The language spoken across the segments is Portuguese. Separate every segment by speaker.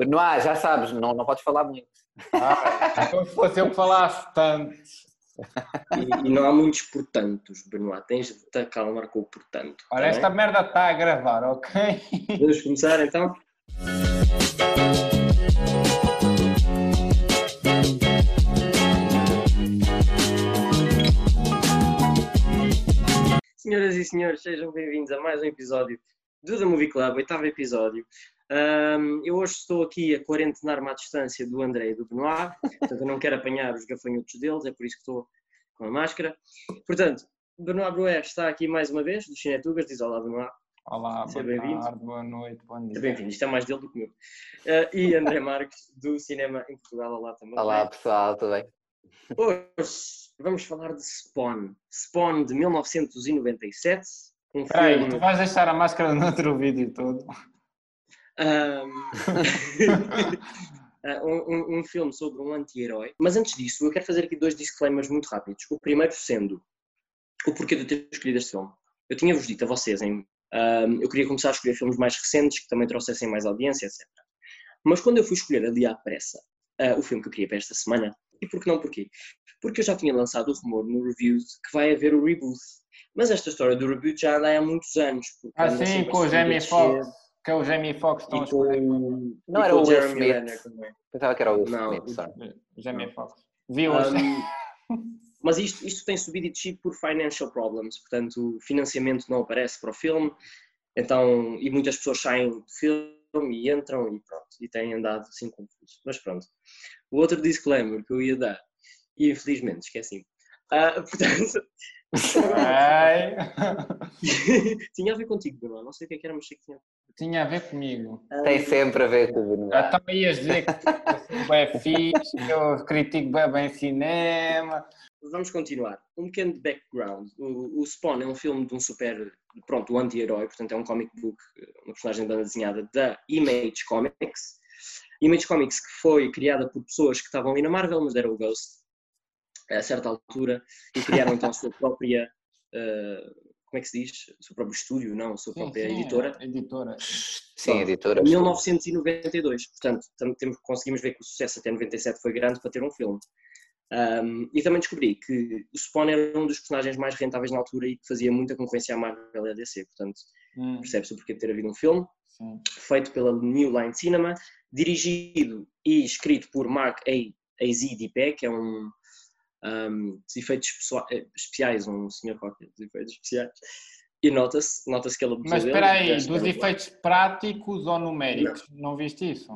Speaker 1: Benoit, já sabes, não, não podes falar muito.
Speaker 2: Ah, então se fosse eu que falasse tanto.
Speaker 3: E, e não há muitos portantos, Benoit. Tens de te acalmar com o portanto.
Speaker 2: Olha,
Speaker 3: tá
Speaker 2: esta
Speaker 3: bem?
Speaker 2: merda está a gravar, ok?
Speaker 3: Vamos começar então? Senhoras e senhores, sejam bem-vindos a mais um episódio do The Movie Club, oitavo episódio. Ahm, eu hoje estou aqui a quarentenar-me à distância do André e do Benoit, portanto eu não quero apanhar os gafanhotos deles, é por isso que estou com a máscara. Portanto, Benoit Bruer está aqui mais uma vez, do Chinetugas, diz olá Benoit.
Speaker 2: Olá,
Speaker 3: Seja
Speaker 2: boa tarde, boa noite, bom dia.
Speaker 3: Bem-vindo, isto é mais dele do que meu. Ah, e André Marques, do Cinema em Portugal, olá também.
Speaker 1: Olá pessoal, tudo bem?
Speaker 3: Hoje vamos falar de Spawn. Spawn de 1997, um
Speaker 2: Espera aí,
Speaker 3: filme...
Speaker 2: tu vais deixar a máscara no outro vídeo todo.
Speaker 3: Um, um- um filme sobre um anti-herói. Mas antes disso, eu quero fazer aqui dois disclaimers muito rápidos. O primeiro sendo o porquê de eu ter escolhido este filme. Eu tinha-vos dito a vocês, em, ahm, eu queria começar a escolher filmes mais recentes que também trouxessem mais audiência, etc. Mas quando eu fui escolher ali à pressa ah, o filme que eu queria para esta semana, e por que não porquê? Porque eu já tinha lançado o rumor no Reviews que vai haver o reboot. Mas esta história do reboot já anda há muitos anos.
Speaker 2: Ah, sim, com o Jamie. Foxx. Que é o Jamie Foxx que estão a
Speaker 3: com.
Speaker 1: Não era o Will
Speaker 3: Jeremy
Speaker 1: Smith. Pensava que era o Will
Speaker 3: Não,
Speaker 1: Smith, sorry.
Speaker 2: O Jamie Foxx. Viu hoje?
Speaker 3: Um, mas isto, isto tem subido e descido por financial problems, portanto, o financiamento não aparece para o filme, então, e muitas pessoas saem do filme e entram e pronto, e têm andado assim confusos. Mas pronto. O outro disclaimer que eu ia dar, e infelizmente esqueci. Ah, portanto, tinha a ver contigo, Bruno, não sei o que é que era, mas sei que tinha.
Speaker 2: Tinha a ver comigo.
Speaker 1: Tem sempre a ver com o Benoit.
Speaker 2: Ah, Então ias dizer que eu sou bem fixe, que eu critico bem, bem cinema.
Speaker 3: Vamos continuar. Um pequeno de background. O, o Spawn é um filme de um super, pronto, um anti-herói, portanto é um comic book, uma personagem de banda desenhada da Image Comics. Image Comics que foi criada por pessoas que estavam ali na Marvel, mas era o Ghost a certa altura e criaram então a sua própria, eh, como é que se diz? O seu próprio estúdio, não, a sua
Speaker 2: Sim,
Speaker 3: própria
Speaker 2: sim,
Speaker 3: editora.
Speaker 2: Editora.
Speaker 1: Sim, editora.
Speaker 3: 1992. Portanto, tam- temos, conseguimos ver que o sucesso até 97 foi grande para ter um filme. Um, e também descobri que o Spawn era um dos personagens mais rentáveis na altura e que fazia muita concorrência à Marvel e à DC. Portanto,
Speaker 2: Hum,
Speaker 3: percebe-se o porquê de ter havido um filme
Speaker 2: sim.
Speaker 3: feito pela New Line Cinema, dirigido e escrito por Mark A. A.Z. Dipé, que é um, um dos efeitos eh, especiais, um senhor qualquer dos efeitos especiais. E nota-se, nota-se que ele abusou
Speaker 2: Mas espera aí,
Speaker 3: deste
Speaker 2: dos efeitos práticos ou numéricos? Não, viste isso?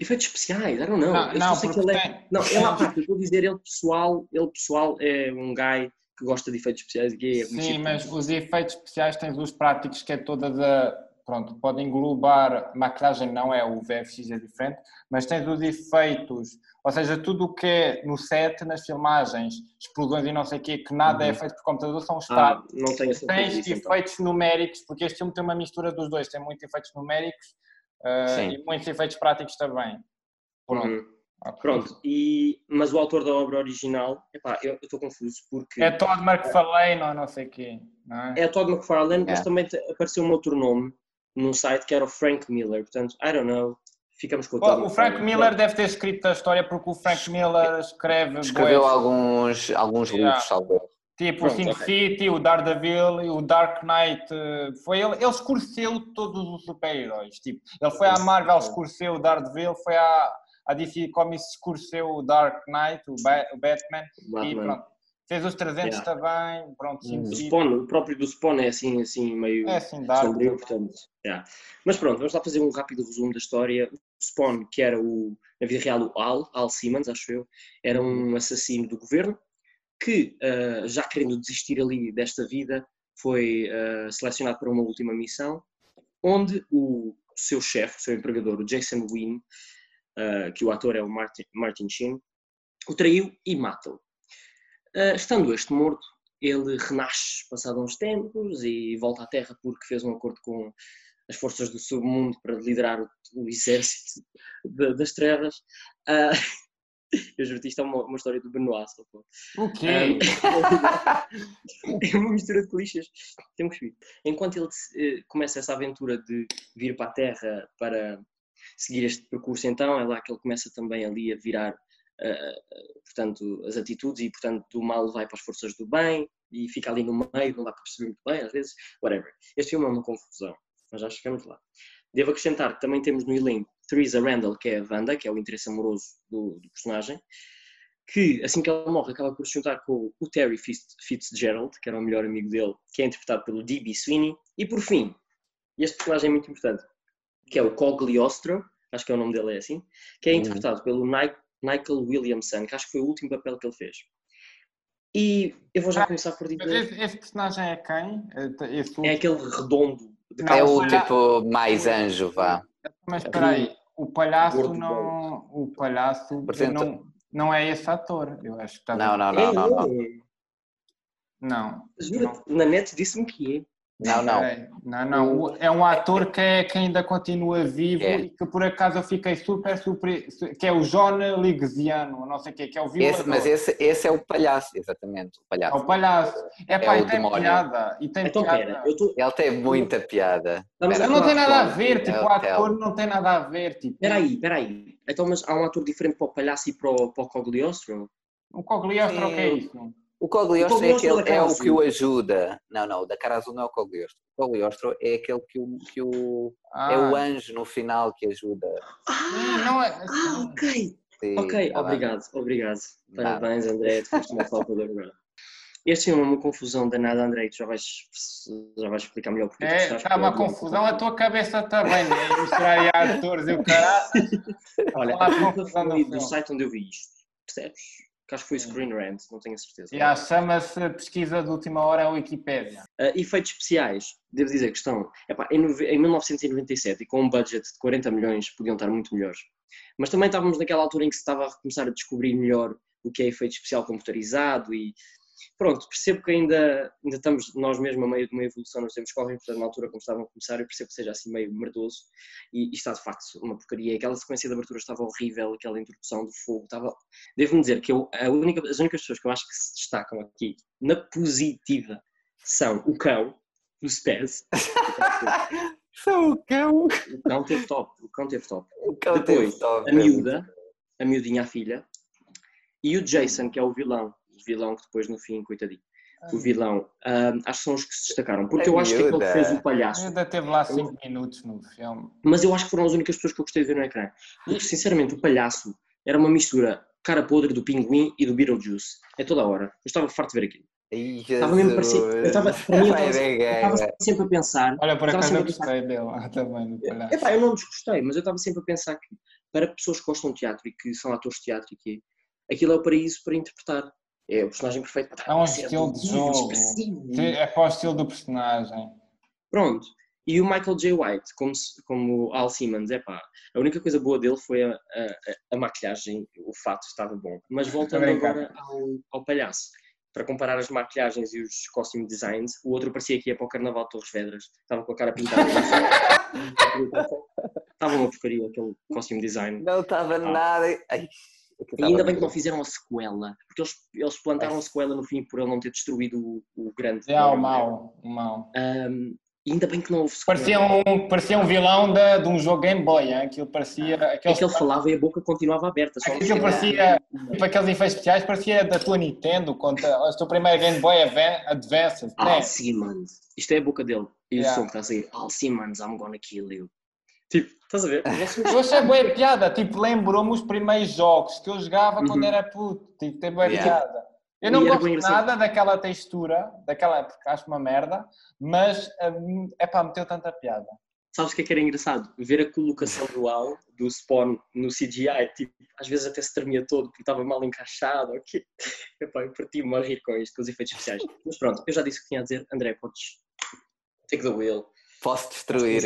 Speaker 3: Efeitos especiais, I don't know.
Speaker 2: Não,
Speaker 3: Eu
Speaker 2: não,
Speaker 3: sei que ele é...
Speaker 2: tem-
Speaker 3: Não, ele à parte, eu a dizer, ele pessoal, ele pessoal é um guy que gosta de efeitos especiais e que é
Speaker 2: Sim, mas os efeitos especiais tens os práticos que é toda da. Pronto, pode englobar. Maquilhagem não é, o VFX é diferente, mas tens os efeitos, ou seja, tudo o que é no set, nas filmagens, explosões e não sei o quê, que nada é
Speaker 3: Uhum.
Speaker 2: feito por computador, são os
Speaker 3: Ah, não tenho a certeza
Speaker 2: Tens
Speaker 3: disso, então.
Speaker 2: efeitos numéricos, porque este filme tem uma mistura dos dois, tem muitos efeitos numéricos
Speaker 1: Sim.
Speaker 2: e muitos efeitos práticos também. Pronto.
Speaker 3: Uhum.
Speaker 2: ok.
Speaker 3: Pronto, e, mas o autor da obra original, epá, eu estou confuso porque
Speaker 2: É Todd McFarlane ou não sei o quê, não é?
Speaker 3: é Todd McFarlane, mas
Speaker 1: É.
Speaker 3: também apareceu um outro nome num site que era o Frank Miller, portanto, I don't know, ficamos com o
Speaker 2: O Frank. Miller deve ter escrito a história porque o Frank Miller escreve
Speaker 1: Escreveu
Speaker 2: bué,
Speaker 1: alguns, alguns
Speaker 2: Yeah.
Speaker 1: livros, salvo erro.
Speaker 2: tipo o
Speaker 3: Pronto,
Speaker 2: Sin
Speaker 3: ok.
Speaker 2: City, o Daredevil e o Dark Knight. eh, Foi ele, ele escureceu todos os super-heróis. Tipo, ele foi à Marvel, escureceu o Daredevil, foi à, à DC Comics, escureceu o Dark Knight, o, Ba- o Batman e
Speaker 3: Batman.
Speaker 2: pronto. Fez os 300
Speaker 3: Yeah.
Speaker 2: também, pronto,
Speaker 1: Uhum.
Speaker 3: O. Spawn, o próprio do Spawn é assim, assim meio
Speaker 2: É assim, Dark.
Speaker 3: sombrio, portanto. yeah. Mas pronto, vamos lá fazer um rápido resumo da história. O Spawn, que era o, na vida real o Al, Al Simmons, acho eu, era um assassino do governo que, ah, já querendo desistir ali desta vida, foi ah, selecionado para uma última missão, onde o seu chefe, o seu empregador, o Jason Wynn, ah, que o ator é o Martin, Martin Sheen, o traiu e mata-o. Ah, estando este morto, ele renasce passado uns tempos e volta à Terra porque fez um acordo com as forças do submundo para liderar o, o exército de- das trevas. Ah, eu juro que isto é uma, uma história do Benoit, só pô.
Speaker 2: O quê?
Speaker 3: é uma mistura de clichês. Temos que ver. Enquanto ele eh, começa essa aventura de vir para a Terra para seguir este percurso então, é lá que ele começa também ali a virar, uh, portanto, as atitudes e, portanto, do mal vai para as forças do bem e fica ali no meio, não dá para perceber muito bem, às vezes, whatever. Este filme é uma confusão, mas já chegamos lá. Devo acrescentar que também temos no elenco Theresa Randall, que é a Wanda, que é o interesse amoroso do, do personagem, que assim que ela morre acaba por se juntar com o Terry Fitzgerald, que era o melhor amigo dele, que é interpretado pelo D.B. Sweeney, e por fim, este personagem é muito importante, que é o Cogliostro, acho que é o nome dele é assim, que é uhum. interpretado uhum. pelo Michael Williamson, que acho que foi o último papel que ele fez. E eu vou já ah, começar por dizer...
Speaker 2: Esse, esse personagem é quem?
Speaker 3: Esse é aquele redondo.
Speaker 1: é o tipo mais anjo, vá.
Speaker 2: Mas espera aí, o palhaço não... O palhaço Portanto, não, não é esse ator, eu acho que está...
Speaker 1: Não, não, não, não, não.
Speaker 2: Não.
Speaker 3: Juro, na net disse-me que é.
Speaker 1: Não, não.
Speaker 2: Não, não. É um ator que, é, que ainda continua vivo é. e que por acaso eu fiquei super surpreso, que é o John Ligziano, não sei o quê, que é o
Speaker 1: violador. Esse, mas esse, esse é o palhaço, exatamente, o palhaço.
Speaker 2: É o palhaço. É, pá, é e tem demónio. piada. E tem
Speaker 3: então,
Speaker 2: piada.
Speaker 3: Pera, tô...
Speaker 1: Ele tem muita piada.
Speaker 2: Não, mas não tem nada a ver, tipo, o ator não tem nada a ver, tipo.
Speaker 3: Peraí, peraí. Então, mas há um ator diferente para o palhaço e para o, para o Cogliostro?
Speaker 2: O Cogliostro, o que é isso?
Speaker 1: O Cogliostro, é, aquele, é o que o ajuda. Não, não, o da cara azul não é o Cogliostro. O Cogliostro é aquele que o, que o ah. é o anjo no final que ajuda.
Speaker 3: Ah, não é... ah ok. Sim, ok, tá obrigado, bem. obrigado. Parabéns, André, tu foste uma falta de verdade. Este é uma confusão danada, André, tu já vais, já vais explicar melhor porque
Speaker 2: é, Está uma confusão, a tua cabeça também, né? Misturar aí atores e o caralho.
Speaker 3: Olha, a confusão do site onde eu vi isto, percebes? Que acho que foi Screen Rant, não tenho a certeza.
Speaker 2: Yeah, Chama-se pesquisa de última hora a Wikipédia.
Speaker 3: Uh, efeitos especiais, devo dizer que estão epá, em, em 1997 e com um budget de 40 milhões podiam estar muito melhores. Mas também estávamos naquela altura em que se estava a começar a descobrir melhor o que é efeito especial computarizado e pronto, percebo que ainda, ainda estamos nós mesmos a meio de uma evolução nos tempos correm, portanto na altura como estavam a começar eu percebo que seja assim meio merdoso e, e está de facto uma porcaria, aquela sequência de abertura estava horrível, aquela introdução do fogo estava, devo-me dizer que eu, a única, as únicas pessoas que eu acho que se destacam aqui na positiva são o cão, o Spaz
Speaker 2: são o cão.
Speaker 3: O cão teve top, o cão teve top.
Speaker 1: Cão
Speaker 3: depois
Speaker 1: teve top,
Speaker 3: a miúda a miudinha a filha e o Jason que é o vilão vilão que depois no fim, coitadinho. O vilão, um, acho que são os que se destacaram, porque é eu acho miúda. que aquele fez o palhaço.
Speaker 2: Ainda teve lá 5 minutos no filme.
Speaker 3: Mas eu acho que foram as únicas pessoas que eu gostei de ver no ecrã. Porque, sinceramente, o palhaço era uma mistura cara podre do pinguim e do Beetlejuice. É toda a hora. Eu estava farto de ver aquilo. Estava mesmo parecido. Eu estava, para mim, eu estava, eu estava sempre a pensar.
Speaker 2: Olha, por acaso eu gostei dele também.
Speaker 3: Epá, eu não desgostei, mas eu estava sempre a pensar que para pessoas que gostam de teatro e que são atores de teatro e que aquilo é o paraíso para interpretar. É o personagem perfeito para
Speaker 2: É um estilo de jogo. É para o estilo do personagem.
Speaker 3: Pronto. E o Michael J. White, como, como Al Simmons, é pá, a única coisa boa dele foi a, a, a maquilhagem, o fato estava bom. Mas voltando agora ao, ao, palhaço, para comparar as maquilhagens e os costume designs, o outro parecia que ia para o Carnaval de Torres Vedras, estava com a cara pintada. estava uma porcaria aquele costume design.
Speaker 1: Não estava ah. nada. Ai.
Speaker 3: E ainda bem que não fizeram a sequela, porque eles, eles plantaram a sequela no fim por ele não ter destruído o, o grande.
Speaker 2: É, o mau, o mau.
Speaker 3: Um, ainda bem que não houve
Speaker 2: sequela. Parecia um, parecia um vilão de, de um jogo Game Boy, hein? aquilo parecia.
Speaker 3: Ah, aqueles... É que ele falava e a boca continuava aberta.
Speaker 2: Só aquilo parecia, tipo aqueles efeitos especiais, parecia da tua Nintendo, contra o teu primeiro Game Boy Advance.
Speaker 3: Né? Simmons, isto é a boca dele. E yeah. o som que está a sair, Al Simmons, I'm gonna kill you. Tipo, estás a ver?
Speaker 2: Eu achei boa piada, tipo, lembrou-me os primeiros jogos que eu jogava uhum. quando era puto, tipo, tem boa yeah. piada. Eu não gosto nada daquela textura, daquela época, acho uma merda, mas é para meter tanta piada.
Speaker 3: Sabes o que é que era engraçado? Ver a colocação dual do Spawn no CGI, tipo, às vezes até se tremia todo porque estava mal encaixado, ok? Epá, eu parti-me a rir com isto, com os efeitos especiais. Mas pronto, eu já disse o que tinha a dizer. André, podes take the wheel.
Speaker 1: Posso destruir.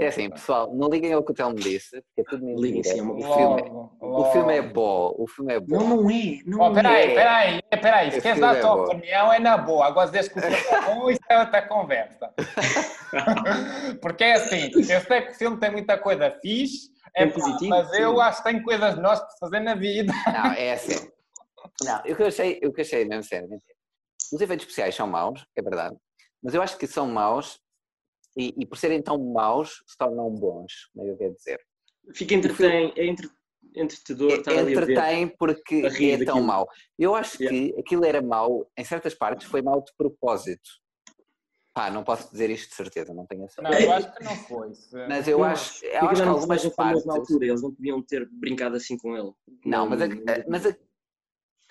Speaker 1: É assim, pessoal, não liguem ao que o Telmo disse, porque é tudo mentira. Liguem sim, é o, filme, o filme é bom, o filme é bom.
Speaker 3: Não, não é, não
Speaker 2: oh, peraí, é. Peraí, peraí, se queres dar a tua é opinião é na boa, agora desde que o filme é bom, isso é outra conversa. porque é assim, eu sei que o filme tem muita coisa fixe, é positivo, mas sim. eu acho que tem coisas nós para fazer na vida.
Speaker 1: Não, é assim. Não, o que eu achei, o que eu achei mesmo sério, os efeitos especiais são maus, é verdade, mas eu acho que são maus e, e, por serem tão maus se tornam bons, como é que eu quero dizer?
Speaker 3: Fica entretém, é entre, entretedor estar
Speaker 1: é,
Speaker 3: ver.
Speaker 1: Entretém porque é tão
Speaker 3: daquilo.
Speaker 1: mau. Eu acho
Speaker 3: Yeah.
Speaker 1: que aquilo era mau, em certas partes foi mau de propósito. Pá, não posso dizer isto de certeza, não tenho a
Speaker 2: Não,
Speaker 1: certeza.
Speaker 2: eu acho que não foi. Se-
Speaker 1: Mas eu
Speaker 3: Não,
Speaker 1: acho, eu acho que
Speaker 3: um
Speaker 1: algumas partes.
Speaker 3: na altura, eles não podiam ter brincado assim com ele.
Speaker 1: Não, mas, a, a- mas, a-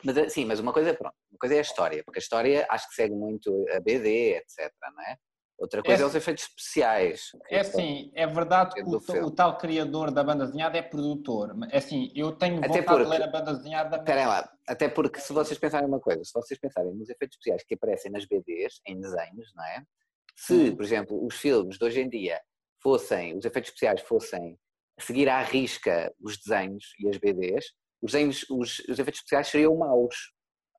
Speaker 1: mas a- sim, mas uma coisa, pronto, uma coisa é a história, porque a história acho que segue muito a BD, etc, não é? Outra coisa é,
Speaker 2: É
Speaker 1: os efeitos especiais.
Speaker 2: É assim, é verdade que
Speaker 1: do
Speaker 2: o, o tal criador da banda desenhada é produtor. É assim, eu tenho
Speaker 1: Até
Speaker 2: vontade de
Speaker 1: porque-
Speaker 2: ler a banda desenhada.
Speaker 1: Esperem lá, até porque se vocês pensarem uma coisa, se vocês pensarem nos efeitos especiais que aparecem nas BDs, em desenhos, não é? Se,
Speaker 2: Hum.
Speaker 1: por exemplo, os filmes de hoje em dia fossem, os efeitos especiais fossem seguir à risca os desenhos e as BDs, os, desenhos, os, os efeitos especiais seriam maus,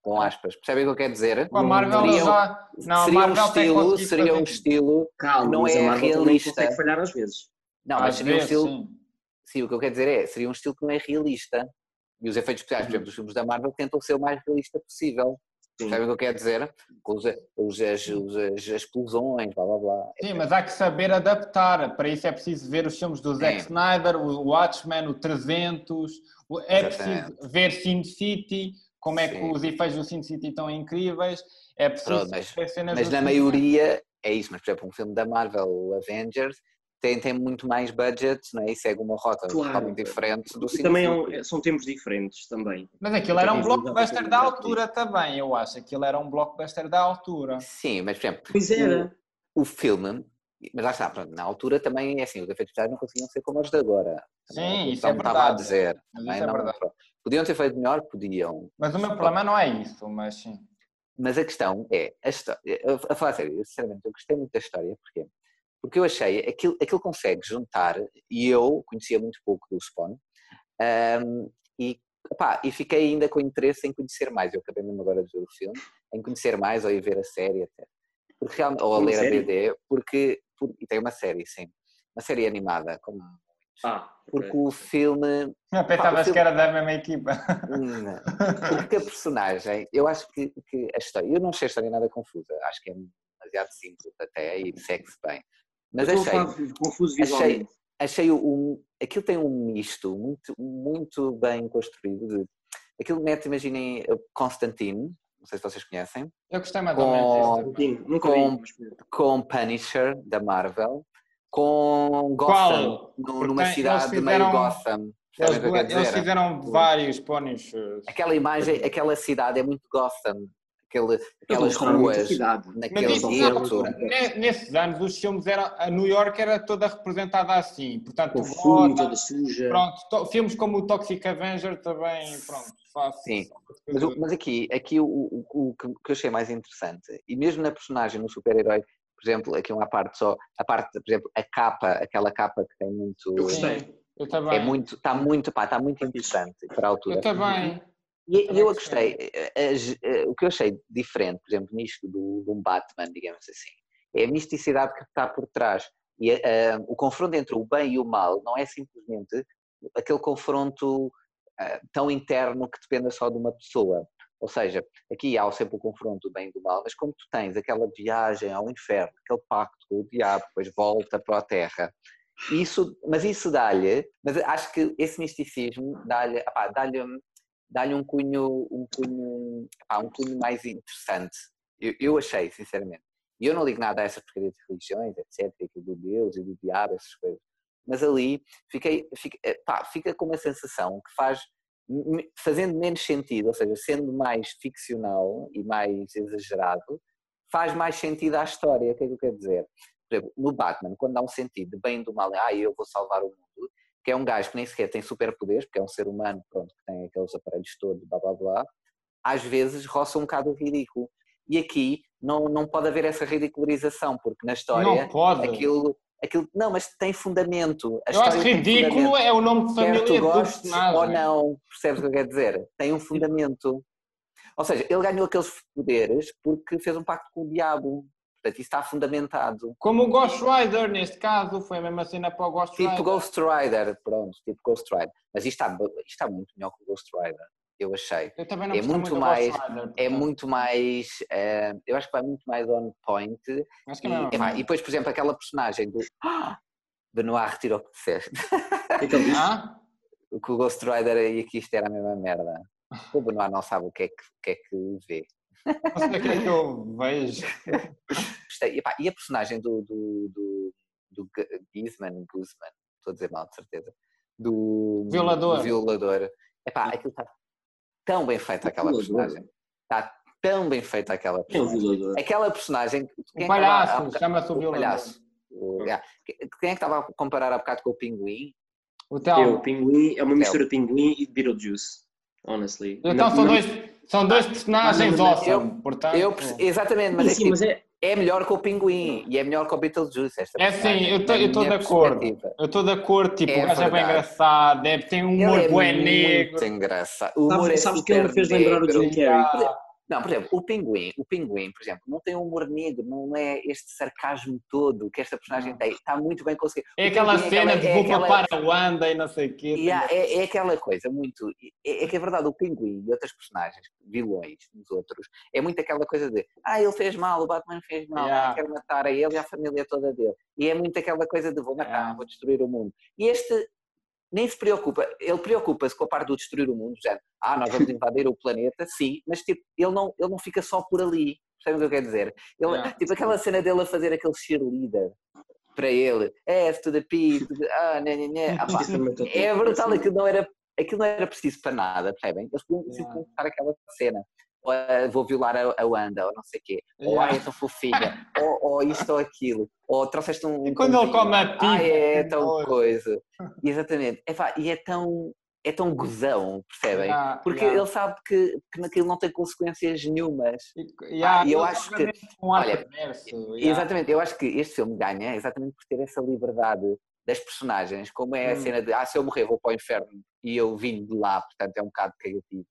Speaker 1: com aspas. Percebem o que eu quero dizer?
Speaker 2: Com a Marvel
Speaker 1: Seriam-
Speaker 2: já. Não,
Speaker 1: seria um
Speaker 2: Marvel tem
Speaker 1: estilo, seria um estilo,
Speaker 3: Calma,
Speaker 1: não
Speaker 3: mas
Speaker 1: é realista.
Speaker 3: consegue falhar às vezes.
Speaker 1: não, mas seria um estilo,
Speaker 2: sim.
Speaker 1: sim, o que eu quero dizer é, seria um estilo que não é realista. E os efeitos especiais, por exemplo, dos filmes da Marvel tentam ser o mais realista possível.
Speaker 3: Sim.
Speaker 1: Sabem o que eu quero dizer? Com os, os, as, os- as, explosões, blá blá blá.
Speaker 2: Sim, mas há que saber adaptar. Para isso é preciso ver os filmes do Zack. Snyder, o Watchmen, o 300. o- É
Speaker 1: Exatamente.
Speaker 2: preciso ver Sin City, como é que
Speaker 1: Sim.
Speaker 2: os efeitos do Sin City estão incríveis. É preciso
Speaker 1: Pronto, mas-
Speaker 2: ver cenas
Speaker 1: Mas na maioria é isso. Mas, por exemplo, um filme da Marvel, o Avengers, tem, tem muito mais budget não é? e segue uma rota
Speaker 3: Claro.
Speaker 1: totalmente diferente do cinema.
Speaker 3: também é um- são tempos diferentes também.
Speaker 2: Mas aquilo era um blockbuster da altura também, eu acho. Aquilo era um blockbuster da altura.
Speaker 1: Sim, mas, por exemplo,
Speaker 3: Pois era.
Speaker 1: o filme, mas lá está, pronto, na altura também é assim, os efeitos especiais não conseguiam ser como os de agora. Também
Speaker 2: Sim, isso é
Speaker 1: Tom estava a
Speaker 2: verdade.
Speaker 1: dizer.
Speaker 2: Mas
Speaker 1: também
Speaker 2: isso é
Speaker 1: não-
Speaker 2: verdade.
Speaker 1: Podiam ter feito melhor? Podiam.
Speaker 2: Mas o meu problema não é isso, mas sim.
Speaker 1: Mas a questão é, a, história, a falar a sério, eu, sinceramente, eu gostei muito da história, porquê? Porque eu achei, aquilo, aquilo consegue juntar, e eu conhecia muito pouco do Spawn, ahm, e, e fiquei ainda com interesse em conhecer mais, eu acabei mesmo agora de ver o filme, em conhecer mais ou em ver a série até. Porque realmente, ou a ler a BD, porque, por- e tem uma série, sim, uma série animada, como,
Speaker 3: Ah,
Speaker 1: porque o filme
Speaker 2: Eu pensava
Speaker 1: filme-
Speaker 2: que era da mesma equipa.
Speaker 1: Hum, Porque a personagem, eu acho que, que a história, eu não achei a história nada confusa, acho que é demasiado simples até e segue-se bem. Mas
Speaker 3: Eu
Speaker 1: achei,
Speaker 3: confuso
Speaker 1: achei-
Speaker 3: visualmente.
Speaker 1: achei o, um, aquilo tem um misto muito, muito bem construído. De, aquilo mete, imaginem, Constantine, não sei se vocês conhecem,
Speaker 2: Eu gostei mais ou menos
Speaker 1: Com-
Speaker 2: disto.
Speaker 3: Sim, nunca
Speaker 1: com- com Punisher, da Marvel, com Gotham,
Speaker 2: Qual?
Speaker 1: no- numa
Speaker 2: tem-
Speaker 1: cidade
Speaker 2: eles
Speaker 1: meio
Speaker 2: fizeram-
Speaker 1: Gotham.
Speaker 2: Eles, eles fizeram vários Punishes.
Speaker 1: Aquela imagem, aquela cidade é muito Gotham, aquele, aquelas ruas.
Speaker 2: Mas
Speaker 1: naquele gueto.
Speaker 2: ne- nesses anos, os filmes eram. A New York era toda representada assim. Portanto,
Speaker 3: Com fumo, toda suja.
Speaker 2: pronto, to- filmes como o Toxic Avenger também, pronto, fácil.
Speaker 1: Sim. Mas, mas aqui, aqui o, o, o que que eu achei mais interessante, e mesmo na personagem, no super-herói, por exemplo, aqui uma parte só, a parte, por exemplo, a capa, aquela capa que tem muito.
Speaker 3: Eu gostei.
Speaker 2: Eu também.
Speaker 1: É muito, está muito, pá, está muito interessante para a altura.
Speaker 2: Eu também.
Speaker 1: E, e eu
Speaker 2: gostei.
Speaker 1: gostei, eh, as- eh, o que eu achei diferente, por exemplo, nisto do, um Batman, digamos assim, é a misticidade que está por trás. E eh, o confronto entre o bem e o mal não é simplesmente aquele confronto eh, tão interno que dependa só de uma pessoa. Ou seja, aqui há sempre o confronto do bem e do mal, mas como tu tens aquela viagem ao inferno, aquele pacto com o diabo, depois volta para a terra, isso, mas isso dá-lhe, mas acho que esse misticismo dá-lhe epá, dá-lhe dá-lhe um cunho, um cunho, epá, um cunho mais interessante. Eu, eu achei, sinceramente. E eu não ligo nada a essas porcarias de religiões, etc, e do Deus e do diabo, essas coisas. Mas ali fiquei, fica, epá, fica com uma sensação que faz, fazendo menos sentido, ou seja, sendo mais ficcional e mais exagerado, faz mais sentido à história. O que é que eu quero dizer? Por exemplo, no Batman, quando dá um sentido de bem e do mal, ah, eu vou salvar o mundo, que é um gajo que nem sequer tem superpoderes, porque é um ser humano, pronto, que tem aqueles aparelhos todos, blá blá blá, às vezes roça um bocado o ridículo. E aqui não, não pode haver essa ridicularização, porque na história
Speaker 2: Não pode.
Speaker 1: aquilo, aquilo. Não, mas tem fundamento. A
Speaker 2: Eu acho ridículo é o nome de
Speaker 1: Quer
Speaker 2: família
Speaker 1: tu gostes ou não, percebes o que eu quero dizer? Tem um fundamento. Ou seja, ele ganhou aqueles poderes porque fez um pacto com o diabo. Portanto, isso está fundamentado.
Speaker 2: Como o Ghost Rider, neste caso, foi a mesma cena para o Ghost
Speaker 1: Tipo
Speaker 2: Rider.
Speaker 1: Ghost Rider, pronto, tipo Ghost Rider. Mas isto está, isto está muito melhor que o Ghost Rider, eu achei.
Speaker 2: Eu também não
Speaker 1: é muito mais-
Speaker 2: Rider.
Speaker 1: É muito mais, eh, eu acho que vai muito mais on point.
Speaker 2: Acho que
Speaker 1: E,
Speaker 2: não.
Speaker 1: epá, e depois, por exemplo, aquela personagem do. Ah! Benoit, retira o que disseste.
Speaker 3: O que é?
Speaker 2: Ah?
Speaker 1: que o Ghost Rider e aqui isto era a mesma merda. O Benoit não sabe o que é que, o que, é que vê.
Speaker 2: Não sei o que é que eu vejo.
Speaker 1: Gostei. E, pá, e a personagem do, do, do, do Guzman, Guzman, estou a dizer mal, de certeza, do
Speaker 2: Violador.
Speaker 1: do violador. Epá, aquilo está tão bem feito, aquela
Speaker 3: Violador?
Speaker 1: personagem. Está tão bem feita aquela
Speaker 3: é o
Speaker 1: personagem.
Speaker 3: violador?
Speaker 1: Aquela personagem.
Speaker 2: O
Speaker 1: é
Speaker 2: palhaço, chama-se o
Speaker 1: o
Speaker 2: violador.
Speaker 1: palhaço. O- yeah. Quem é que estava a comparar há bocado com o pinguim?
Speaker 2: O
Speaker 3: Eu,
Speaker 2: Telmo.
Speaker 3: o pinguim é uma mistura de pinguim e de Beetlejuice. Honestly.
Speaker 2: Então são dois, são dois personagens awesome,
Speaker 1: eu-
Speaker 2: portanto...
Speaker 1: Eu exatamente, mas,
Speaker 3: Sim,
Speaker 1: é,
Speaker 3: mas é.
Speaker 1: é melhor que o pinguim e é melhor que o Beetlejuice. Esta
Speaker 2: É sim, eu
Speaker 1: minha
Speaker 2: de acordo. Eu estou de acordo, tipo,
Speaker 1: É
Speaker 2: o gajo é bem engraçado, deve ter um
Speaker 1: Ele
Speaker 2: humor
Speaker 1: é
Speaker 2: bué
Speaker 1: muito
Speaker 2: negro.
Speaker 1: engraçado. O humor é
Speaker 3: Sabes, que ele me fez lembrar o. Jim Carrey?
Speaker 1: Não, por exemplo, o pinguim, o pinguim, por exemplo, não tem um humor negro, não é este sarcasmo todo que esta personagem
Speaker 2: Não.
Speaker 1: tem. Está muito bem conseguido.
Speaker 2: É aquela
Speaker 1: pinguim
Speaker 2: cena
Speaker 1: aquela-
Speaker 2: de
Speaker 1: é
Speaker 2: vou
Speaker 1: aquela-
Speaker 2: papar a Wanda e não sei o quê.
Speaker 1: É, é aquela coisa muito. É, é que é verdade, o pinguim e outras personagens, vilões dos outros, é muito aquela coisa de ah, ele fez mal, o Batman fez mal,
Speaker 2: Yeah.
Speaker 1: ah, quero matar a ele e a família toda dele. E é muito aquela coisa de vou matar,
Speaker 2: Yeah.
Speaker 1: vou destruir o mundo. E este nem se preocupa, ele preocupa-se com a parte do destruir o mundo, já, ah, nós vamos invadir o planeta, sim, mas tipo, ele não, ele não fica só por ali. Percebem o que eu quero dizer? Ele,
Speaker 2: Yeah.
Speaker 1: Tipo aquela cena dele a fazer aquele cheerleader para ele, S to the P, to the, ah, né, né, né. Ah, pá, é brutal, aquilo não era, aquilo não era preciso para nada, percebem? Eles podiam
Speaker 2: Yeah.
Speaker 1: estar aquela cena. Ou, vou violar a, a Wanda, ou não sei o quê. Ou
Speaker 2: Yeah.
Speaker 1: ai, é tão fofinha. ou, ou isto ou aquilo. Ou trouxeste um.
Speaker 2: E quando ele come a pipa,
Speaker 1: Ai, é tão coisa. Exatamente. Epá, e é tão, é tão gozão, percebem?
Speaker 2: Yeah,
Speaker 1: Porque
Speaker 2: yeah.
Speaker 1: ele sabe que, que naquilo não tem consequências nenhumas.
Speaker 2: E-
Speaker 1: Ah, eu
Speaker 2: ele
Speaker 1: acho que-
Speaker 2: um
Speaker 1: olha. Exatamente, eu acho que este filme ganha exatamente por ter essa liberdade das personagens, como é a
Speaker 2: Hum.
Speaker 1: cena de ah, se eu morrer vou para o inferno e eu vim de lá, portanto é um bocado cagativo,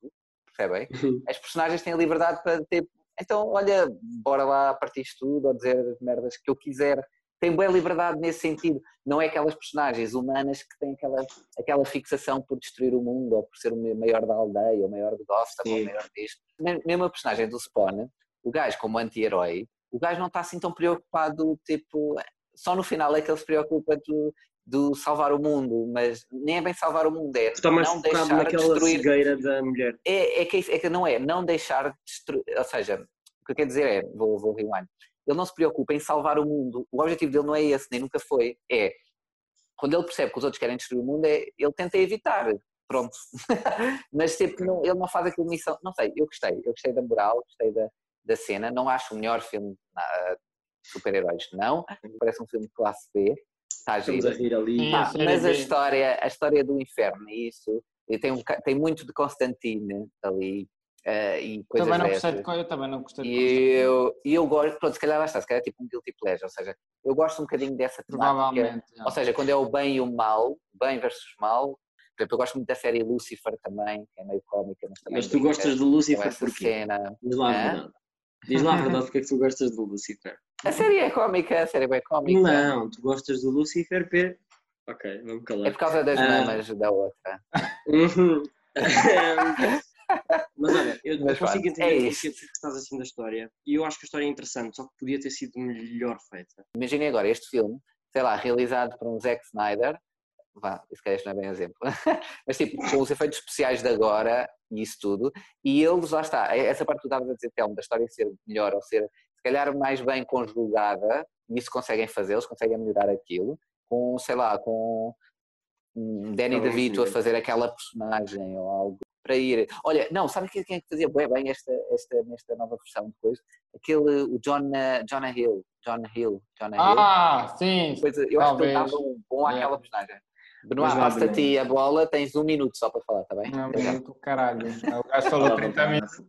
Speaker 1: percebem? As personagens têm a liberdade para ter, então olha, bora lá partir isto tudo ou dizer as merdas que eu quiser. Tem boa liberdade nesse sentido, não é aquelas personagens humanas que têm aquela, aquela fixação por destruir o mundo ou por ser o maior da aldeia, ou o maior de Gotham, ou o maior disto. Mesmo a personagem do Spawn, o gajo como anti-herói, o gajo não está assim tão preocupado, tipo, só no final é que ele se preocupa do, do salvar o mundo, mas nem é bem salvar o mundo, é
Speaker 3: Está mais
Speaker 1: não deixar
Speaker 3: naquela
Speaker 1: destruir.
Speaker 3: cegueira da mulher.
Speaker 1: É, é, que, é que não é, não deixar destruir, ou seja, o que eu quero dizer é, vou, vou rewind, ele não se preocupa em salvar o mundo, o objetivo dele não é esse, nem nunca foi, é, quando ele percebe que os outros querem destruir o mundo, é, ele tenta evitar, pronto, mas tipo, não, ele não faz aquilo missão, não sei, eu gostei, eu gostei da moral, gostei da, da cena, não acho o melhor filme ah, de super-heróis, não, parece um filme de classe B, está
Speaker 3: Estamos
Speaker 1: giro,
Speaker 3: a rir ali.
Speaker 1: Pá,
Speaker 2: série
Speaker 1: mas a
Speaker 2: B.
Speaker 1: história, a história do inferno e isso, e tem, um, tem muito de Constantine ali eh, e coisas
Speaker 2: Também não gostei
Speaker 1: dessas.
Speaker 2: de coisa, eu também não gostei de
Speaker 1: E eu, e eu gosto, pronto, se calhar lá está, se calhar é tipo um guilty pleasure, ou seja, eu gosto um bocadinho dessa temática,
Speaker 2: Provavelmente.
Speaker 1: ou seja, quando é o bem e o mal, bem versus mal, por exemplo, eu gosto muito da série Lucifer também, que é meio cómica, mas também
Speaker 3: Mas tu gostas de Lucifer porquê?
Speaker 1: cena.
Speaker 3: Diz lá a verdade. Diz lá a verdade porque é que tu gostas do Lucifer.
Speaker 1: A série é cómica, a série é bem cómica.
Speaker 3: Não, tu gostas do Lucifer P. Ok, vamos
Speaker 1: É
Speaker 3: calar.
Speaker 1: por causa das
Speaker 3: Ah.
Speaker 1: mamas da outra.
Speaker 3: Uhum. Mas olha, eu
Speaker 1: Mas
Speaker 3: consigo
Speaker 1: pronto,
Speaker 3: entender
Speaker 1: é
Speaker 3: é que estás assim da história. E eu acho que a história é interessante, só que podia ter sido melhor feita.
Speaker 1: Imaginem agora este filme, sei lá, realizado por um Zack Snyder, vá, se calhar este não é bem exemplo, mas tipo, com os efeitos especiais de agora e isso tudo, e eles, lá está, essa parte que tu estavas a dizer, Telmo, da história ser melhor ou ser, se calhar, mais bem conjugada, e isso conseguem fazer, eles conseguem melhorar aquilo, com, sei lá, com um Danny
Speaker 3: Talvez
Speaker 1: DeVito a fazer aquela personagem ou algo para ir. Olha, não, sabe quem é que fazia bem, bem esta, esta, nesta nova versão depois? Aquele, o John, eh, Jonah Hill, John Hill, Jonah Hill.
Speaker 2: Ah, sim.
Speaker 1: Coisa, eu acho que ele
Speaker 2: Talvez.
Speaker 1: dava um bom àquela
Speaker 2: Yeah.
Speaker 1: personagem. Benoit, basta a ti a bola, tens um minuto só para falar, está bem?
Speaker 2: Não, mas do caralho. O gajo falou 30 minutos.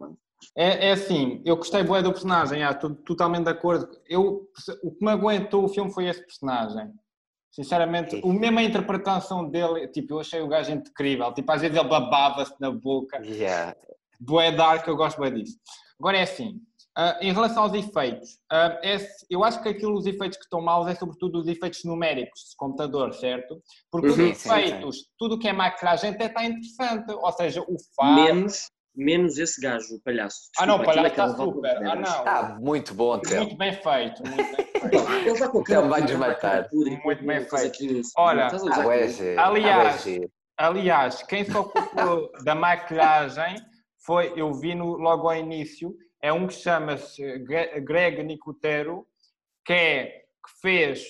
Speaker 2: É, é assim, eu gostei bué do personagem, estou totalmente de acordo. Eu, o que me aguentou o filme foi esse personagem. Sinceramente, o mesmo a interpretação dele, tipo, eu achei o gajo incrível. Tipo, às vezes ele babava-se na boca.
Speaker 1: Yeah.
Speaker 2: Bué dark, eu gosto bem disso. Agora é assim, ah, em relação aos efeitos, ah, esse- eu acho que aquilo, os efeitos que estão maus é sobretudo os efeitos numéricos de computador, certo? Porque os
Speaker 3: Uhum,
Speaker 1: sim, sim.
Speaker 2: efeitos, tudo o que é maquilhagem até está interessante. Ou seja, o faro,
Speaker 3: Menos menos esse gajo, o palhaço.
Speaker 2: Ah, não, o
Speaker 3: Desculpa,
Speaker 2: palhaço está
Speaker 3: é que
Speaker 2: super. Ah, não.
Speaker 1: Ah, muito bom.
Speaker 2: Muito bem feito, muito bem feito.
Speaker 3: Ele está com
Speaker 1: Telmo vai
Speaker 3: ele está com
Speaker 1: desmatar.
Speaker 2: Muito bem feito. Olha,
Speaker 1: Ah, giro.
Speaker 2: Aliás,
Speaker 1: Ah, giro.
Speaker 2: Aliás, quem se ocupou da maquilhagem foi, eu vi no, logo ao início, é um que chama-se Gre- Greg Nicotero, que, é, que fez,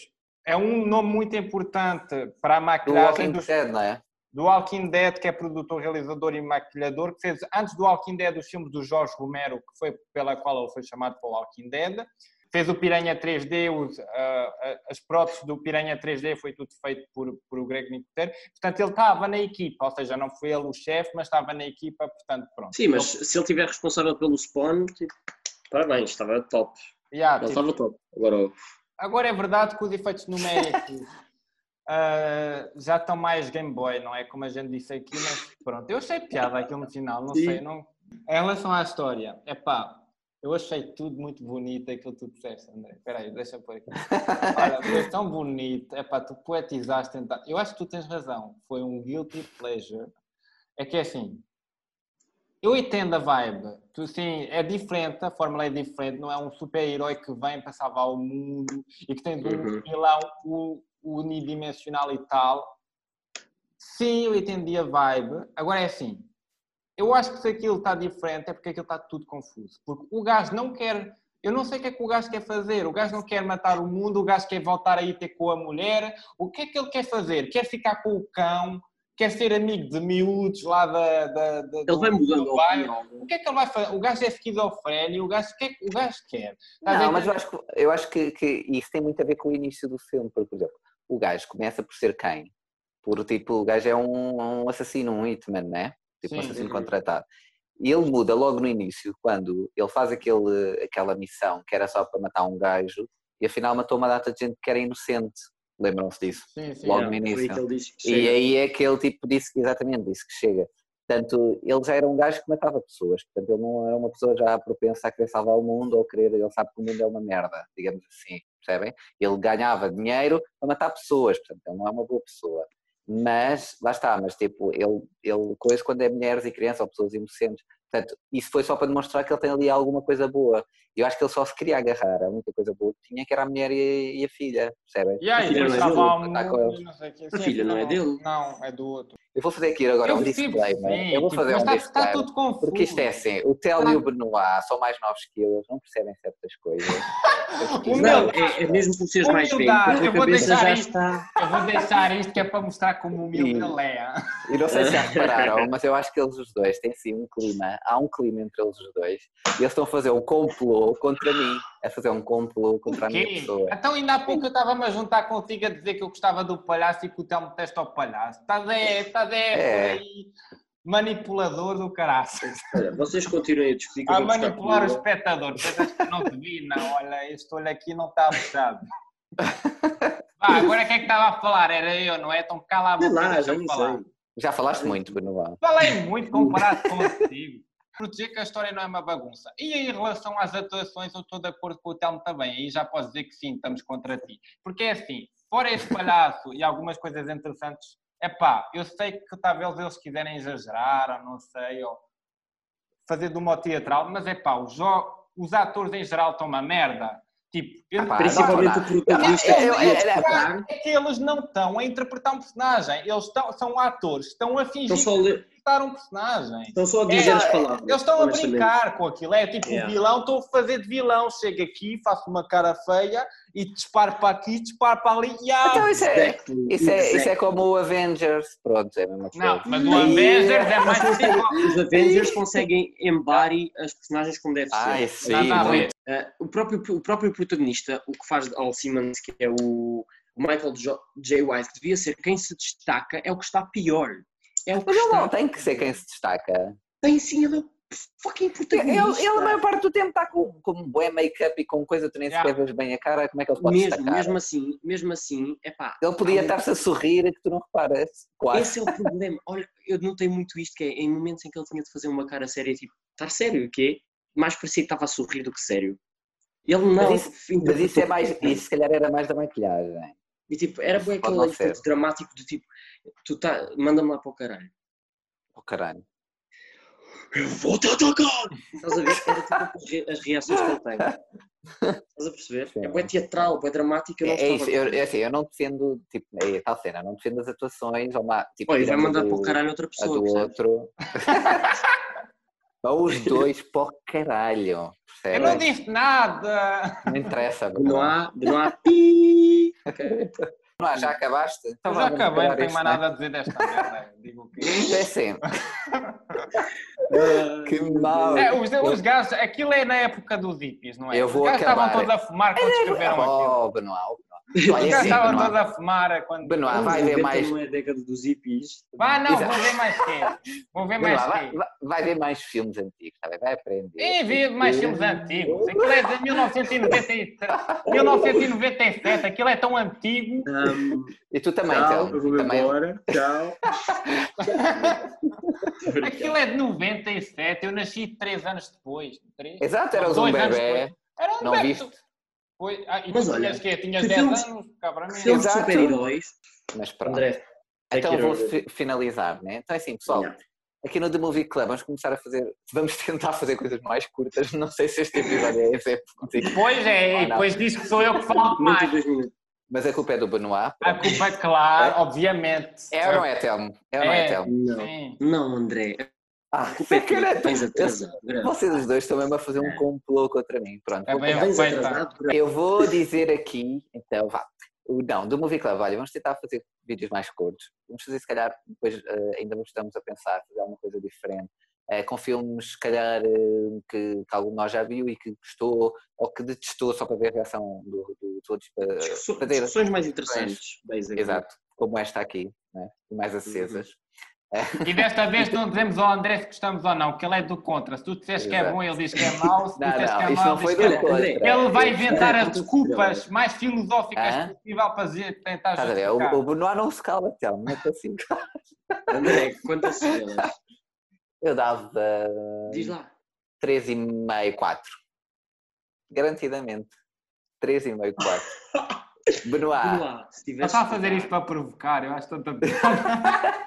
Speaker 2: é um nome muito importante para a
Speaker 1: Do
Speaker 2: maquilhagem
Speaker 1: Walking
Speaker 2: dos-
Speaker 1: Dead, não é?
Speaker 2: Do Walking Dead, que é produtor, realizador e maquilhador, que fez antes do Walking Dead os filmes do Jorge Romero, que foi pela qual ele foi chamado para o Walking Dead. Fez o Piranha 3D, os, ah, as próteses do Piranha 3D foi tudo feito por, por o Greg Nicotero. Portanto, ele estava na equipa, ou seja, não foi ele o chefe, mas estava na equipa, portanto, pronto.
Speaker 3: Sim, mas se ele estiver responsável pelo spawn, tipo, parabéns, estava top.
Speaker 2: Yeah,
Speaker 3: Ele
Speaker 2: tipo,
Speaker 3: estava top. Agora,
Speaker 2: Agora é verdade que os efeitos numéricos ah, já estão mais Game Boy, não é? Como a gente disse aqui, mas pronto, eu achei piada aquilo no final, não
Speaker 3: Sim.
Speaker 2: sei. Não... Em relação à história, é pá, eu achei tudo muito bonito aquilo que tu disseste, André. Espera aí, deixa eu pôr aqui. Olha, foi tão bonito, é pá, tu poetizaste. Tentar... Eu acho que tu tens razão, foi um guilty pleasure. É que é assim, eu entendo a vibe. Tu, sim, é diferente, a fórmula é diferente. Não é um super-herói que vem para salvar o mundo e que tem um
Speaker 3: Uhum.
Speaker 2: vilão u- unidimensional e tal. Sim, eu entendi a vibe. Agora é assim. Eu acho que se aquilo está diferente é porque aquilo está tudo confuso. Porque o gajo não quer. Eu não sei o que é que o gajo quer fazer. O gajo não quer matar o mundo, o gajo quer voltar aí ter com a mulher. O que é que ele quer fazer? Quer ficar com o cão? Quer ser amigo de miúdos lá da. da, da
Speaker 3: ele vai
Speaker 2: do-
Speaker 3: mudando
Speaker 2: do
Speaker 3: a
Speaker 2: bairro?
Speaker 3: opinião.
Speaker 2: O que é que ele vai fazer? O gajo é esquizofrénio, o gajo, o que é que o gajo quer? Está ver?
Speaker 1: Não, mas eu acho, que, eu acho que, que isso tem muito a ver com o início do filme, porque, por exemplo, o gajo começa por ser quem? Por tipo, o gajo é um, um assassino, um hitman, né? Tipo um
Speaker 2: Sim.
Speaker 1: assassino
Speaker 3: Uhum.
Speaker 1: contratado. E ele muda logo no início, quando ele faz aquele, aquela missão que era só para matar um gajo, e afinal matou uma data de gente que era inocente. Lembram-se disso?
Speaker 2: Sim, sim.
Speaker 1: Logo
Speaker 3: Yeah,
Speaker 1: no início. E aí é que ele tipo disse exatamente disse que chega. Portanto, ele já era um gajo que matava pessoas, portanto ele não era uma pessoa já propensa a querer salvar o mundo ou querer, ele sabe que o mundo é uma merda, digamos assim, percebem? Ele ganhava dinheiro para matar pessoas, portanto ele não é uma boa pessoa. Mas, lá está, mas tipo, ele, ele coisa quando é mulheres e crianças ou pessoas inocentes, portanto, isso foi só para demonstrar que ele tem ali alguma coisa boa. Eu acho que ele só se queria agarrar a única coisa boa que tinha, que era a mulher e, e a filha, percebem?
Speaker 2: E aí,
Speaker 3: A filha não é dele,
Speaker 1: tá
Speaker 2: não
Speaker 3: filha não é dele.
Speaker 2: Não, é do outro.
Speaker 1: Eu vou fazer aqui agora um
Speaker 2: percebo,
Speaker 1: disclaimer.
Speaker 2: sim,
Speaker 1: Eu vou
Speaker 2: tipo,
Speaker 1: fazer
Speaker 2: mas
Speaker 1: um
Speaker 2: está,
Speaker 1: disclaimer.
Speaker 2: está tudo confuso.
Speaker 1: Porque isto é assim, o Tel e o Benoit são mais novos que eu, eles não percebem certas coisas.
Speaker 2: O
Speaker 3: Não, é, é mesmo por seres mais velho. A
Speaker 2: eu vou
Speaker 3: cabeça
Speaker 2: deixar
Speaker 3: já
Speaker 2: isto.
Speaker 3: está.
Speaker 2: Eu vou deixar isto que é para mostrar como humilde ele é.
Speaker 1: E não sei se já repararam, mas eu acho que eles os dois têm sim um clima, há um clima entre eles os dois, e eles estão a fazer um complô contra mim, a fazer um complô contra a minha pessoa.
Speaker 2: Então ainda há pouco eu estava-me a juntar contigo a dizer que eu gostava do palhaço e que o Telmo testa ao palhaço. Estás é, estás é,
Speaker 1: É.
Speaker 2: por aí, manipulador do caraças.
Speaker 3: Olha, vocês continuem a discutir
Speaker 2: A
Speaker 3: buscar
Speaker 2: manipular o espectador. Que não te vi? Não, olha, este olho aqui não está fechado. Vá, agora quem é que estava a falar? Era eu, não é? Então cala a boca
Speaker 3: lá, já
Speaker 2: falar.
Speaker 1: Já falaste muito, Benoit.
Speaker 2: Falei muito comparado contigo. Por dizer que a história não é uma bagunça. E em relação às atuações, eu estou de acordo com o Telmo também. Aí já posso dizer que sim, estamos contra ti. Porque é assim, fora esse palhaço e algumas coisas interessantes, é pá, eu sei que talvez eles quiserem exagerar, ou não sei, ou fazer de uma teatral, mas é pá, os, os atores em geral estão uma merda. Tipo,
Speaker 3: Principalmente o protagonista que ia
Speaker 1: eu-
Speaker 3: destacar.
Speaker 2: é que eles não estão a interpretar um personagem. Eles estão, são atores, estão a fingir
Speaker 3: Estão só a ler-
Speaker 2: interpretar um personagem.
Speaker 3: estão só a dizer
Speaker 2: É,
Speaker 3: as palavras.
Speaker 2: Eles estão a brincar com aquilo. É tipo
Speaker 3: Yeah.
Speaker 2: o vilão, estou a fazer de vilão. Chego aqui, faço uma cara feia e disparo para aqui, disparo para ali. E ah,
Speaker 1: Então isso é,
Speaker 3: Exactly,
Speaker 1: isso, é, isso é como o Avengers, pronto, é a mesma coisa.
Speaker 2: Não, mas o. Avengers é mais tipo.
Speaker 3: Os Avengers conseguem embody as personagens como deve ser.
Speaker 1: Ai, sim.
Speaker 3: Uh, o, próprio, o próprio protagonista, o que faz de Al Simmons, que é o, Michael J. White, que devia ser quem se destaca, é o que está pior. É o
Speaker 1: Mas ele não tem que ser quem se destaca.
Speaker 3: Tem sim, ele é o fucking
Speaker 1: Ele,
Speaker 3: protagonista.
Speaker 1: ele a maior parte do tempo está com, com um bué make-up e com coisa tu nem
Speaker 2: Yeah.
Speaker 1: sequer vês bem a cara, como é que ele pode
Speaker 3: mesmo,
Speaker 1: destacar?
Speaker 3: mesmo assim, mesmo assim, é pá.
Speaker 1: Ele podia estar-se a sorrir que tu não reparas, quase.
Speaker 3: Esse é o problema. Olha, eu notei muito isto, que é em momentos em que ele tinha de fazer uma cara séria, tipo, estar sério, o quê? Mais parecia que estava a sorrir do que sério. Ele não.
Speaker 1: Mas isso, mas isso é mais, isso se calhar era mais da maquilhagem.
Speaker 3: E tipo, era bem aquele efeito dramático do tipo, tu tá, manda-me lá para o caralho.
Speaker 1: Oh caralho.
Speaker 3: Eu vou te atacar! Estás a ver? Era tipo as re- as reações que ele tem. Estás a perceber?
Speaker 1: Sim.
Speaker 3: É bem teatral, bem dramática. não
Speaker 1: É, é isso,
Speaker 3: a
Speaker 1: eu, é assim, eu não defendo, tipo, é tal cena, não defendo as atuações, ou uma, tipo,
Speaker 3: Olha, vai
Speaker 1: a
Speaker 3: mandar
Speaker 1: do-
Speaker 3: para o caralho outra
Speaker 1: a
Speaker 3: pessoa.
Speaker 1: do
Speaker 3: percebes?
Speaker 1: outro. Ou os dois o caralho,
Speaker 2: Eu
Speaker 1: percebes?
Speaker 2: não disse nada.
Speaker 1: Não interessa,
Speaker 3: não há, não há pi. Ok.
Speaker 1: Não há, já acabaste? Então
Speaker 2: Eu já acabei, não tenho mais
Speaker 1: não é?
Speaker 2: nada a dizer desta merda. Digo que.
Speaker 1: É assim, que mal.
Speaker 2: É, os, os gajos, aquilo é na época dos hippies, não é?
Speaker 1: Eu vou
Speaker 2: os gajos estavam
Speaker 1: acabar.
Speaker 2: todos a fumar quando escreveram aquilo.
Speaker 1: Oh, Benoit, Olha, sim,
Speaker 2: estavam todos a fumar quando.
Speaker 1: Benoit, vai ver
Speaker 3: 90
Speaker 1: mais.
Speaker 3: Não é a década dos hippies.
Speaker 2: Vá, não,
Speaker 1: Exato.
Speaker 2: vou ver mais quê? Vou ver mais
Speaker 1: vai,
Speaker 2: quê?
Speaker 1: vai- vai ver mais filmes antigos, tá bem? vai aprender.
Speaker 2: Sim, vi mais filmes antigos. Aquilo é de 1997. 1997. Aquilo é tão antigo.
Speaker 3: Um,
Speaker 1: E tu também,
Speaker 3: tchau,
Speaker 1: então.
Speaker 3: eu vou-me
Speaker 1: também.
Speaker 3: embora. Tchau.
Speaker 2: Aquilo é de 97. Eu nasci três anos depois. Três?
Speaker 1: Exato, eras um bebê.
Speaker 2: Era um
Speaker 1: Não
Speaker 2: bebê.
Speaker 1: viste?
Speaker 2: Foi, ah, e
Speaker 3: Mas olha,
Speaker 2: tinhas quê? Tinhas
Speaker 3: que
Speaker 2: 10
Speaker 3: filmes-
Speaker 2: anos? Cabra minha.
Speaker 3: Filmes de super-heróis.
Speaker 1: Mas pronto.
Speaker 3: André,
Speaker 1: então vou finalizar, né? Então é assim, pessoal.
Speaker 3: Yeah.
Speaker 1: Aqui no The Movie Club vamos começar a fazer. Vamos tentar fazer coisas mais curtas. Não sei se este episódio é esse,
Speaker 2: Depois é,
Speaker 1: Não,
Speaker 2: e
Speaker 1: não.
Speaker 2: depois diz que sou eu que falo mais.
Speaker 3: 92 minutos.
Speaker 1: mas a culpa é do Benoit.
Speaker 2: A culpa é claro, obviamente.
Speaker 1: É ou não é, Telmo? É ou não é,
Speaker 2: É.
Speaker 1: Telmo?
Speaker 3: Não. Não, André.
Speaker 1: Ah,
Speaker 3: culpa é
Speaker 1: cara,
Speaker 3: Tens
Speaker 1: eu-
Speaker 3: atrasado.
Speaker 1: Vocês os dois estão mesmo a fazer um complô contra mim. Pronto,
Speaker 2: É bem
Speaker 3: grande.
Speaker 1: Eu vou dizer aqui, então vá. Não, do Movie Club, olha, vamos tentar fazer vídeos mais curtos. Vamos fazer, se calhar, depois eh, ainda estamos a pensar, fazer alguma coisa diferente. Eh, com filmes, se calhar, eh, que, que algum de nós já viu e que gostou, ou que detestou, só para ver a reação do- do- dos outros. Para
Speaker 3: Discussões-
Speaker 1: fazer,
Speaker 3: Discussões mais interessantes.
Speaker 1: exato, como esta aqui, né? mais acesas.
Speaker 2: E desta vez não dizemos ao André se gostamos ou não, que ele é do contra. Se tu disseres que é bom, ele diz que é mau. Se tu
Speaker 1: Não,
Speaker 2: disseres que é
Speaker 1: não,
Speaker 2: mau,
Speaker 1: não
Speaker 2: ele diz que é bom. Ele vai inventar
Speaker 3: É,
Speaker 2: as desculpas mais filosóficas possível para dizer- tentar
Speaker 1: Estás a ver?
Speaker 2: justificar.
Speaker 1: O, o Benoit não se cala, Telmo, não é assim.
Speaker 3: André, quantas estrelas?
Speaker 1: Eu dava
Speaker 3: Diz lá.
Speaker 1: 3,5, 4. Garantidamente. 3,5, 4. Benoit.
Speaker 3: lá. Se tivesse
Speaker 2: está a fazer isto para provocar, eu acho tanta.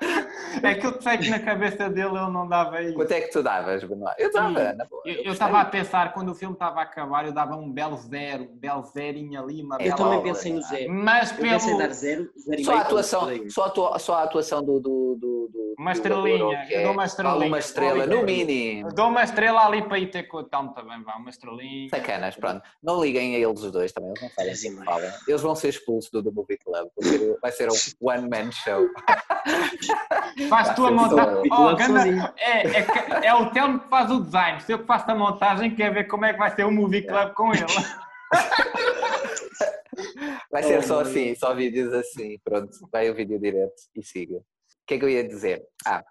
Speaker 2: É que eu sei que na cabeça dele ele não dava isso.
Speaker 1: Quanto é que tu davas, Benoit? Eu dava, na boa.
Speaker 2: Eu, estava a pensar, quando o filme estava a acabar, eu dava um belo zero, um belo zerinho ali, uma
Speaker 1: Eu
Speaker 3: também
Speaker 1: obra.
Speaker 3: pensei no zero.
Speaker 2: Mas
Speaker 3: Eu pensei em
Speaker 2: pelo.
Speaker 3: dar zero, zero
Speaker 1: Só a atuação, só a, atua- só a atuação do, do, do, do-
Speaker 2: Uma
Speaker 1: do
Speaker 2: estrelinha,
Speaker 1: que
Speaker 2: eu
Speaker 1: é
Speaker 2: dou uma estrelinha.
Speaker 1: Uma estrela, no mínimo.
Speaker 2: Dou uma estrela ali para ir ter com o Tom também, vá, uma estrelinha.
Speaker 1: Sacanas, pronto. Não liguem a eles os dois também, eles não sabem o
Speaker 3: Sim,
Speaker 1: vão ser expulsos do The Movie Club, porque vai ser um one-man show.
Speaker 2: Faz tu a montagem. Oh, ganda- é, é, que- é o Telmo que faz o design. Se eu que faço a montagem, quer ver como é que vai ser o movie club com ele.
Speaker 1: Vai ser só assim, só vídeos assim, pronto. Vai o vídeo direto e siga. O que é que eu ia dizer? Ah,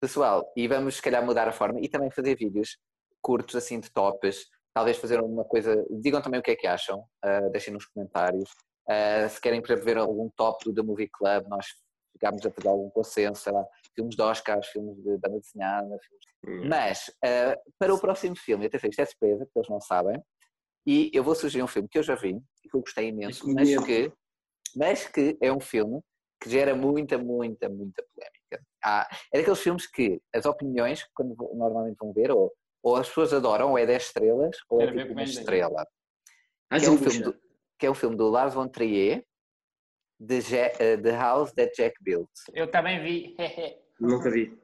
Speaker 1: pessoal, e vamos se calhar mudar a forma e também fazer vídeos curtos assim de tops. Talvez fazer uma coisa. Digam também o que é que acham, ah, deixem nos comentários. Ah, se querem, por exemplo, ver algum top do The Movie Club, nós ficámos a fazer algum consenso, sei lá, filmes de Oscars, filmes de banda desenhada. filmes-. Mas, ah, para o próximo filme, atenção, isto é surpresa, porque eles não sabem, e eu vou sugerir um filme que eu já vi e que eu gostei imenso, mas que, mas que é um filme que gera muita, muita, muita polémica. Há- é daqueles filmes que as opiniões, quando normalmente vão ver, ou, ou as pessoas adoram, ou é 10 estrelas, ou é tipo uma
Speaker 2: é
Speaker 1: estrela. Que é, um filme do, que é um filme do Lars von Trier, The, eh, The House That Jack Built.
Speaker 2: Eu também vi.
Speaker 3: Nunca vi.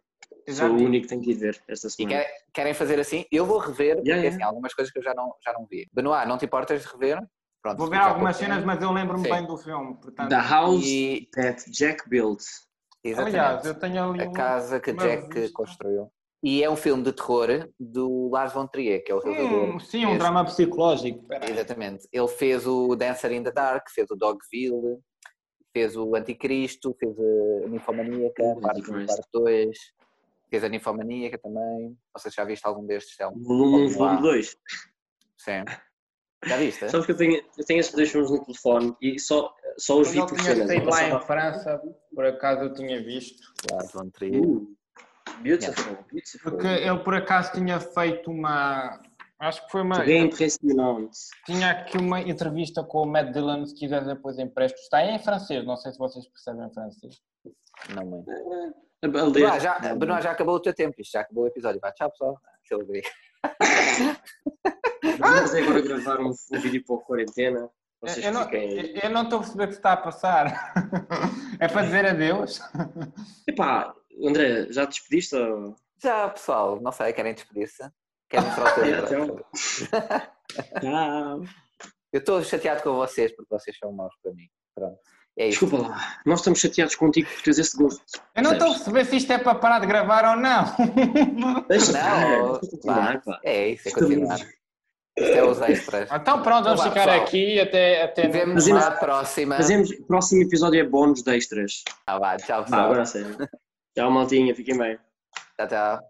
Speaker 3: Sou o único que tem que ir ver esta
Speaker 1: E
Speaker 3: semana.
Speaker 1: querem, querem fazer assim? Eu vou rever, porque
Speaker 3: Yeah, yeah.
Speaker 1: assim, algumas coisas que eu já não, já não vi. Benoit, não te importas de rever? Pronto,
Speaker 2: Vou ver algumas cenas, mas eu lembro-me bem do filme. Portanto,
Speaker 3: The House
Speaker 1: E,
Speaker 3: That Jack Built.
Speaker 1: exatamente.
Speaker 2: aliás, eu tenho ali
Speaker 1: a casa que Jack
Speaker 2: revista.
Speaker 1: construiu. E é um filme de terror do Lars von Trier, que é o realizador.
Speaker 2: Hum, sim, um
Speaker 1: Fez-
Speaker 2: drama psicológico. Peraí.
Speaker 1: Exatamente. Ele fez o Dancer in the Dark, fez o Dogville, fez o Anticristo, fez a Ninfomaníaca,
Speaker 3: O
Speaker 1: parte 1
Speaker 3: Antichrist.
Speaker 1: parte 2, fez a Ninfomaníaca também. Não sei se já viste algum destes, Telmo.
Speaker 3: Volume 1,
Speaker 1: Vamos lá.
Speaker 3: volume 2.
Speaker 1: Sim. Já viste?
Speaker 3: Sabes que eu tenho, eu tenho esses dois filmes no telefone e só, só os vi por
Speaker 2: tinha saído
Speaker 3: Eu
Speaker 2: lá em França, por acaso eu tinha visto.
Speaker 1: Lars von Trier.
Speaker 3: Uh, beautiful, beautiful.
Speaker 2: Porque ele por acaso tinha feito uma. Acho que foi uma.
Speaker 3: Bem impressionante.
Speaker 2: Tinha aqui uma entrevista com o Matt Dillon, se quiser depois empresto. Está em francês, não sei se vocês percebem francês.
Speaker 1: Não muito.
Speaker 3: a ler.
Speaker 1: Benoit, já, Benoit, já acabou o teu tempo, isto já acabou o episódio. Vá, tchau pessoal. Rodrigo.
Speaker 3: Vamos agora gravar um, um vídeo para a quarentena. Vocês
Speaker 2: Eu não,
Speaker 3: fiquem.
Speaker 2: eu- eu não estou a perceber o que está a passar. É para dizer adeus?
Speaker 3: Epá, André, já te despediste? Ou...
Speaker 1: Já pessoal, não sei, querem despedir-se? Querem mostrar o teu?
Speaker 3: Tchau.
Speaker 1: Eu estou chateado com vocês porque vocês são maus para mim. Pronto. É isso.
Speaker 3: Desculpa lá, nós estamos chateados contigo por teres esse gosto.
Speaker 2: Eu não estou a perceber se isto é para parar de gravar ou não.
Speaker 3: Deixa
Speaker 1: Não,
Speaker 3: pá.
Speaker 1: É isso, é continuar. Isto é os extras.
Speaker 2: Então pronto, vamos
Speaker 1: Então
Speaker 2: ficar
Speaker 1: pessoal.
Speaker 2: aqui até, até
Speaker 1: Vemos
Speaker 3: Fazemos-
Speaker 1: na próxima.
Speaker 3: Fazemos, próximo episódio é bónus de extras.
Speaker 1: Ah, vá, tchau pessoal.
Speaker 3: agora a sério. Tchau, maltinha, fiquem bem.
Speaker 1: Tchau, tchau.